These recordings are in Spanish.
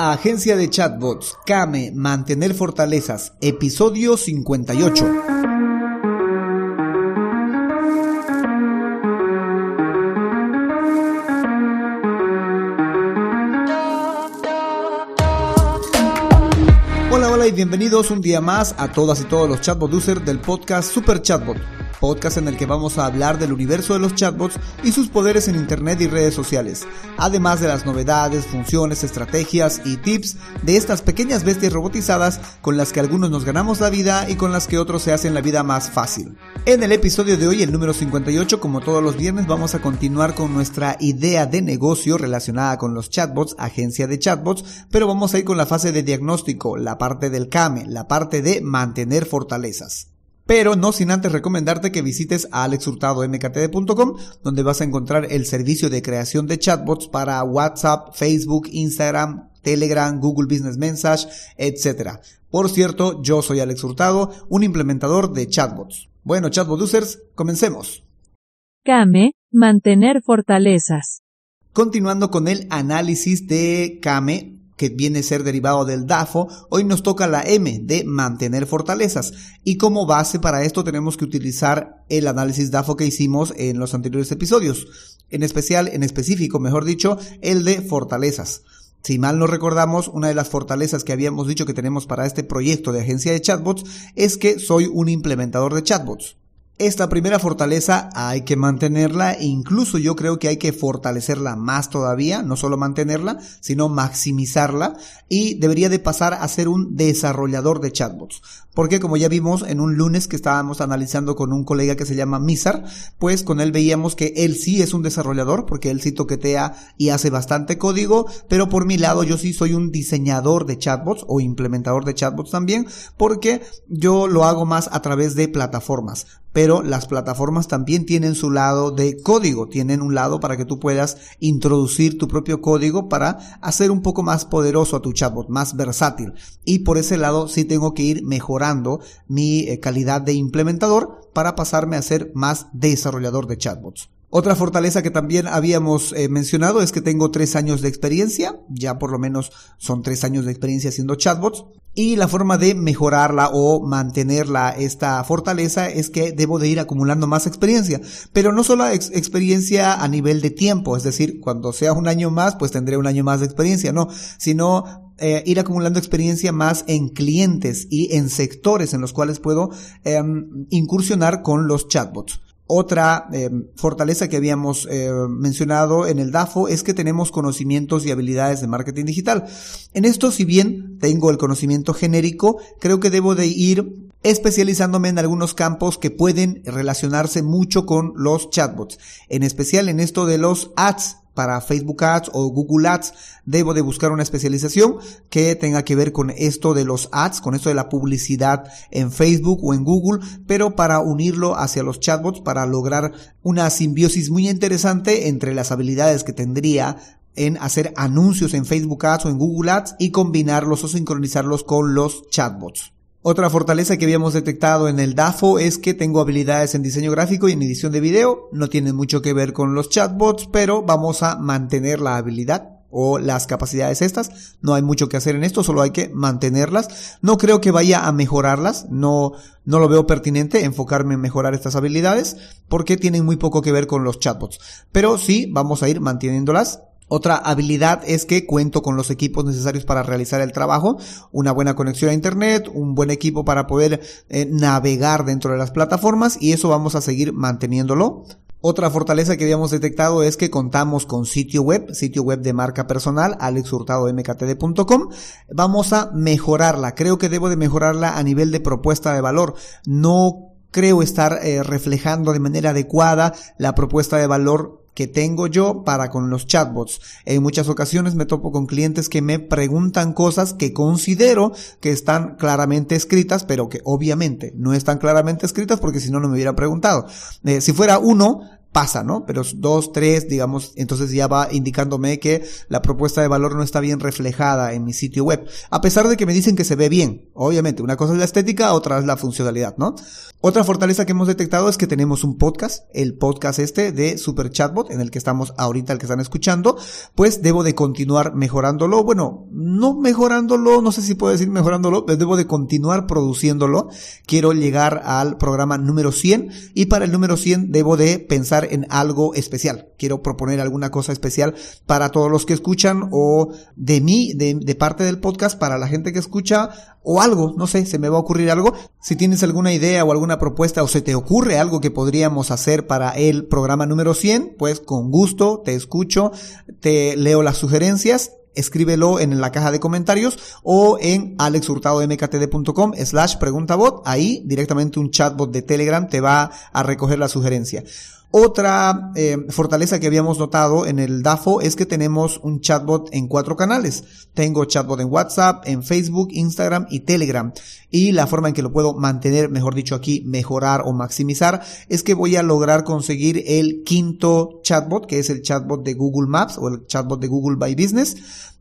Agencia de Chatbots, Kame, Mantener Fortalezas, episodio 58. Hola, hola y bienvenidos un día más a todas y todos los chatbot users del podcast Super Chatbot podcast en el que vamos a hablar del universo de los chatbots y sus poderes en Internet y redes sociales, además de las novedades, funciones, estrategias y tips de estas pequeñas bestias robotizadas con las que algunos nos ganamos la vida y con las que otros se hacen la vida más fácil. En el episodio de hoy, el número 58, como todos los viernes, vamos a continuar con nuestra idea de negocio relacionada con los chatbots, agencia de chatbots, pero vamos a ir con la fase de diagnóstico, la parte del CAME, la parte de mantener fortalezas. Pero no sin antes recomendarte que visites a alexhurtadomktd.com, donde vas a encontrar el servicio de creación de chatbots para WhatsApp, Facebook, Instagram, Telegram, Google Business Message, etc. Por cierto, yo soy Alex Hurtado, un implementador de chatbots. Bueno, chatbot users, comencemos. Kame, mantener fortalezas. Continuando con el análisis de Kame, que viene a ser derivado del DAFO, hoy nos toca la M de mantener fortalezas. Y como base para esto tenemos que utilizar el análisis DAFO que hicimos en los anteriores episodios. En especial, en específico, mejor dicho, el de fortalezas. Si mal no recordamos, una de las fortalezas que habíamos dicho que tenemos para este proyecto de agencia de chatbots es que soy un implementador de chatbots. Esta primera fortaleza hay que mantenerla incluso yo creo que hay que fortalecerla más todavía, no solo mantenerla, sino maximizarla y debería de pasar a ser un desarrollador de chatbots. Porque como ya vimos en un lunes que estábamos analizando con un colega que se llama Mizar, pues con él veíamos que él sí es un desarrollador porque él sí toquetea y hace bastante código, pero por mi lado yo sí soy un diseñador de chatbots o implementador de chatbots también porque yo lo hago más a través de plataformas pero las plataformas también tienen su lado de código, tienen un lado para que tú puedas introducir tu propio código para hacer un poco más poderoso a tu chatbot, más versátil. Y por ese lado sí tengo que ir mejorando mi eh, calidad de implementador para pasarme a ser más desarrollador de chatbots. Otra fortaleza que también habíamos eh, mencionado es que tengo tres años de experiencia, ya por lo menos son tres años de experiencia haciendo chatbots, y la forma de mejorarla o mantenerla, esta fortaleza, es que debo de ir acumulando más experiencia, pero no solo experiencia a nivel de tiempo, es decir, cuando sea un año más, pues tendré un año más de experiencia, no, sino eh, ir acumulando experiencia más en clientes y en sectores en los cuales puedo em, incursionar con los chatbots. Otra eh, fortaleza que habíamos eh, mencionado en el DAFO es que tenemos conocimientos y habilidades de marketing digital. En esto, si bien tengo el conocimiento genérico, creo que debo de ir especializándome en algunos campos que pueden relacionarse mucho con los chatbots, en especial en esto de los ads para Facebook Ads o Google Ads, debo de buscar una especialización que tenga que ver con esto de los ads, con esto de la publicidad en Facebook o en Google, pero para unirlo hacia los chatbots para lograr una simbiosis muy interesante entre las habilidades que tendría en hacer anuncios en Facebook Ads o en Google Ads y combinarlos o sincronizarlos con los chatbots. Otra fortaleza que habíamos detectado en el DAFO es que tengo habilidades en diseño gráfico y en edición de video. No tienen mucho que ver con los chatbots, pero vamos a mantener la habilidad o las capacidades estas. No hay mucho que hacer en esto, solo hay que mantenerlas. No creo que vaya a mejorarlas, no, no lo veo pertinente enfocarme en mejorar estas habilidades porque tienen muy poco que ver con los chatbots. Pero sí, vamos a ir manteniéndolas otra habilidad es que cuento con los equipos necesarios para realizar el trabajo, una buena conexión a Internet, un buen equipo para poder eh, navegar dentro de las plataformas y eso vamos a seguir manteniéndolo. Otra fortaleza que habíamos detectado es que contamos con sitio web, sitio web de marca personal, alexhurtadomktd.com. Vamos a mejorarla. Creo que debo de mejorarla a nivel de propuesta de valor. No creo estar eh, reflejando de manera adecuada la propuesta de valor que tengo yo para con los chatbots. En muchas ocasiones me topo con clientes que me preguntan cosas que considero que están claramente escritas, pero que obviamente no están claramente escritas porque si no, no me hubiera preguntado. Eh, si fuera uno, pasa, ¿no? Pero dos, tres, digamos, entonces ya va indicándome que la propuesta de valor no está bien reflejada en mi sitio web. A pesar de que me dicen que se ve bien. Obviamente, una cosa es la estética, otra es la funcionalidad, ¿no? Otra fortaleza que hemos detectado es que tenemos un podcast, el podcast este de Super Chatbot, en el que estamos ahorita, el que están escuchando, pues debo de continuar mejorándolo. Bueno, no mejorándolo, no sé si puedo decir mejorándolo, pero debo de continuar produciéndolo. Quiero llegar al programa número 100 y para el número 100 debo de pensar en algo especial. Quiero proponer alguna cosa especial para todos los que escuchan o de mí, de, parte del podcast, para la gente que escucha o algo, no sé, se me va a ocurrir algo. Si tienes alguna idea o alguna propuesta o se te ocurre algo que podríamos hacer para el programa número 100, pues con gusto te escucho, te leo las sugerencias escríbelo en la caja de comentarios o en alexhurtadomktd.com slash preguntabot. Ahí directamente un chatbot de Telegram te va a recoger la sugerencia. Otra eh, fortaleza que habíamos notado en el DAFO es que tenemos un chatbot en cuatro canales. Tengo chatbot en WhatsApp, en Facebook, Instagram y Telegram. Y la forma en que lo puedo mantener, mejor dicho aquí, mejorar o maximizar, es que voy a lograr conseguir el quinto chatbot, que es el chatbot de Google Maps o el chatbot de Google by Business.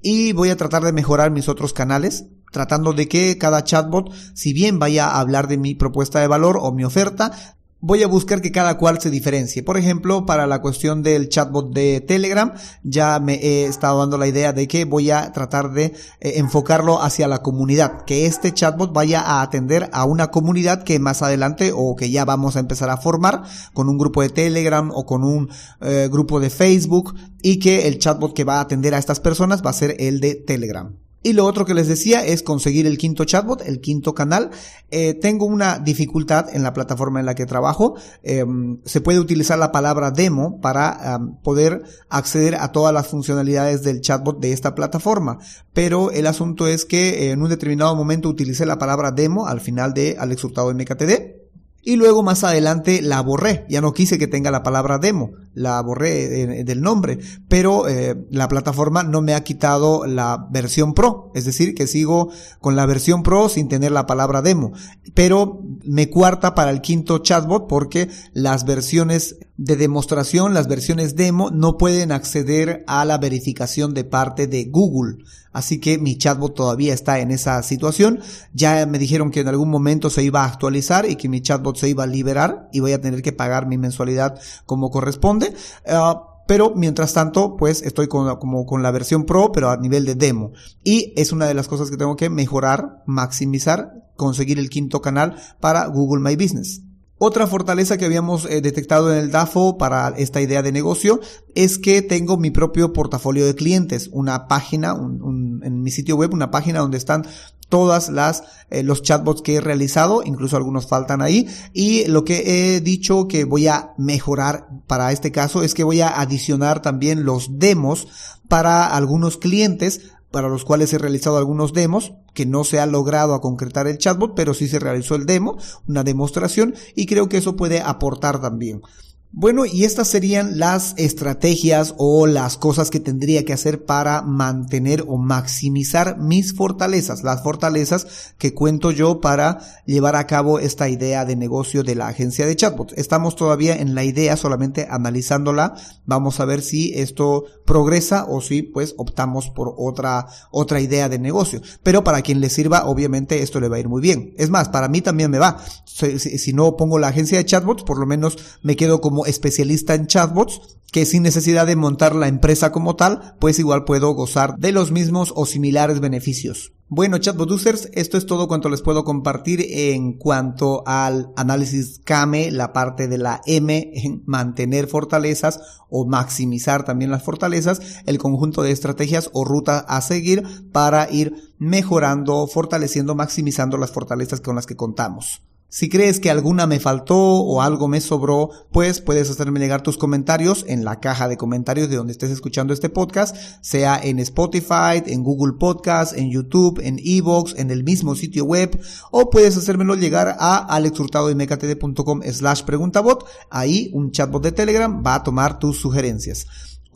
Y voy a tratar de mejorar mis otros canales tratando de que cada chatbot, si bien vaya a hablar de mi propuesta de valor o mi oferta, voy a buscar que cada cual se diferencie. Por ejemplo, para la cuestión del chatbot de Telegram, ya me he estado dando la idea de que voy a tratar de eh, enfocarlo hacia la comunidad, que este chatbot vaya a atender a una comunidad que más adelante o que ya vamos a empezar a formar con un grupo de Telegram o con un eh, grupo de Facebook y que el chatbot que va a atender a estas personas va a ser el de Telegram. Y lo otro que les decía es conseguir el quinto chatbot, el quinto canal. Eh, tengo una dificultad en la plataforma en la que trabajo. Em, se puede utilizar la palabra demo para poder acceder a todas las funcionalidades del chatbot de esta plataforma. Pero el asunto es que en un determinado momento utilicé la palabra demo al final de Alex Hurtado MKTD y luego más adelante la borré. Ya no quise que tenga la palabra demo, la borré del nombre, pero eh, la plataforma no me ha quitado la versión pro, es decir, que sigo con la versión pro sin tener la palabra demo, pero me cuarta para el quinto chatbot porque las versiones de demostración, las versiones demo, no pueden acceder a la verificación de parte de Google. Así que mi chatbot todavía está en esa situación. Ya me dijeron que en algún momento se iba a actualizar y que mi chatbot se iba a liberar y voy a tener que pagar mi mensualidad como corresponde. Ah, pero mientras tanto, pues estoy como con la versión pro, pero a nivel de demo. Y es una de las cosas que tengo que mejorar, maximizar, conseguir el quinto canal para Google My Business. Otra fortaleza que habíamos eh, detectado en el DAFO para esta idea de negocio es que tengo mi propio portafolio de clientes, una página en mi sitio web, una página donde están todas las eh, los chatbots que he realizado, incluso algunos faltan ahí. Y lo que he dicho que voy a mejorar para este caso es que voy a adicionar también los demos para algunos clientes para los cuales he realizado algunos demos, que no se ha logrado a concretar el chatbot, pero sí se realizó el demo, una demostración, y creo que eso puede aportar también. Bueno, y estas serían las estrategias o las cosas que tendría que hacer para mantener o maximizar mis fortalezas, las fortalezas que cuento yo para llevar a cabo esta idea de negocio de la agencia de chatbots. Estamos todavía en la idea, solamente analizándola. Vamos a ver si esto progresa o si pues optamos por otra, otra idea de negocio. Pero para quien le sirva, obviamente esto le va a ir muy bien. Es más, para mí también me va. Si, si no pongo la agencia de chatbots, por lo menos me quedo como especialista en chatbots, que sin necesidad de montar la empresa como tal, pues igual puedo gozar de los mismos o similares beneficios. Bueno, chatbot users, esto es todo cuanto les puedo compartir en cuanto al análisis CAME, la parte de la M en mantener fortalezas o maximizar también las fortalezas, el conjunto de estrategias o ruta a seguir para ir mejorando, fortaleciendo, maximizando las fortalezas con las que contamos. Si crees que alguna me faltó o algo me sobró, pues puedes hacerme llegar tus comentarios en la caja de comentarios de donde estés escuchando este podcast, sea en Spotify, en Google Podcast, en YouTube, en Evox, en el mismo sitio web, o puedes hacérmelo llegar a alexhurtadomktd.com slash preguntabot. Ahí un chatbot de Telegram va a tomar tus sugerencias.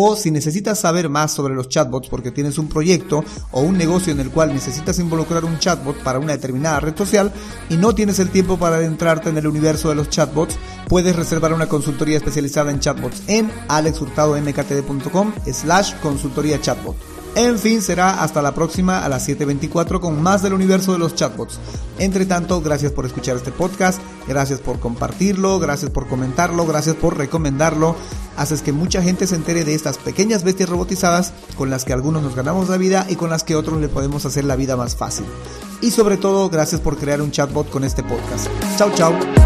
O si necesitas saber más sobre los chatbots porque tienes un proyecto o un negocio en el cual necesitas involucrar un chatbot para una determinada red social y no tienes el tiempo para adentrarte en el universo de los chatbots, puedes reservar una consultoría especializada en chatbots en alexhurtadomktd.com slash consultoría chatbot. En fin, será hasta la próxima a las 7.24 con más del universo de los chatbots. Entre tanto, gracias por escuchar este podcast, gracias por compartirlo, gracias por comentarlo, gracias por recomendarlo. Haces que mucha gente se entere de estas pequeñas bestias robotizadas con las que algunos nos ganamos la vida y con las que otros le podemos hacer la vida más fácil. Y sobre todo, gracias por crear un chatbot con este podcast. Chao, chao.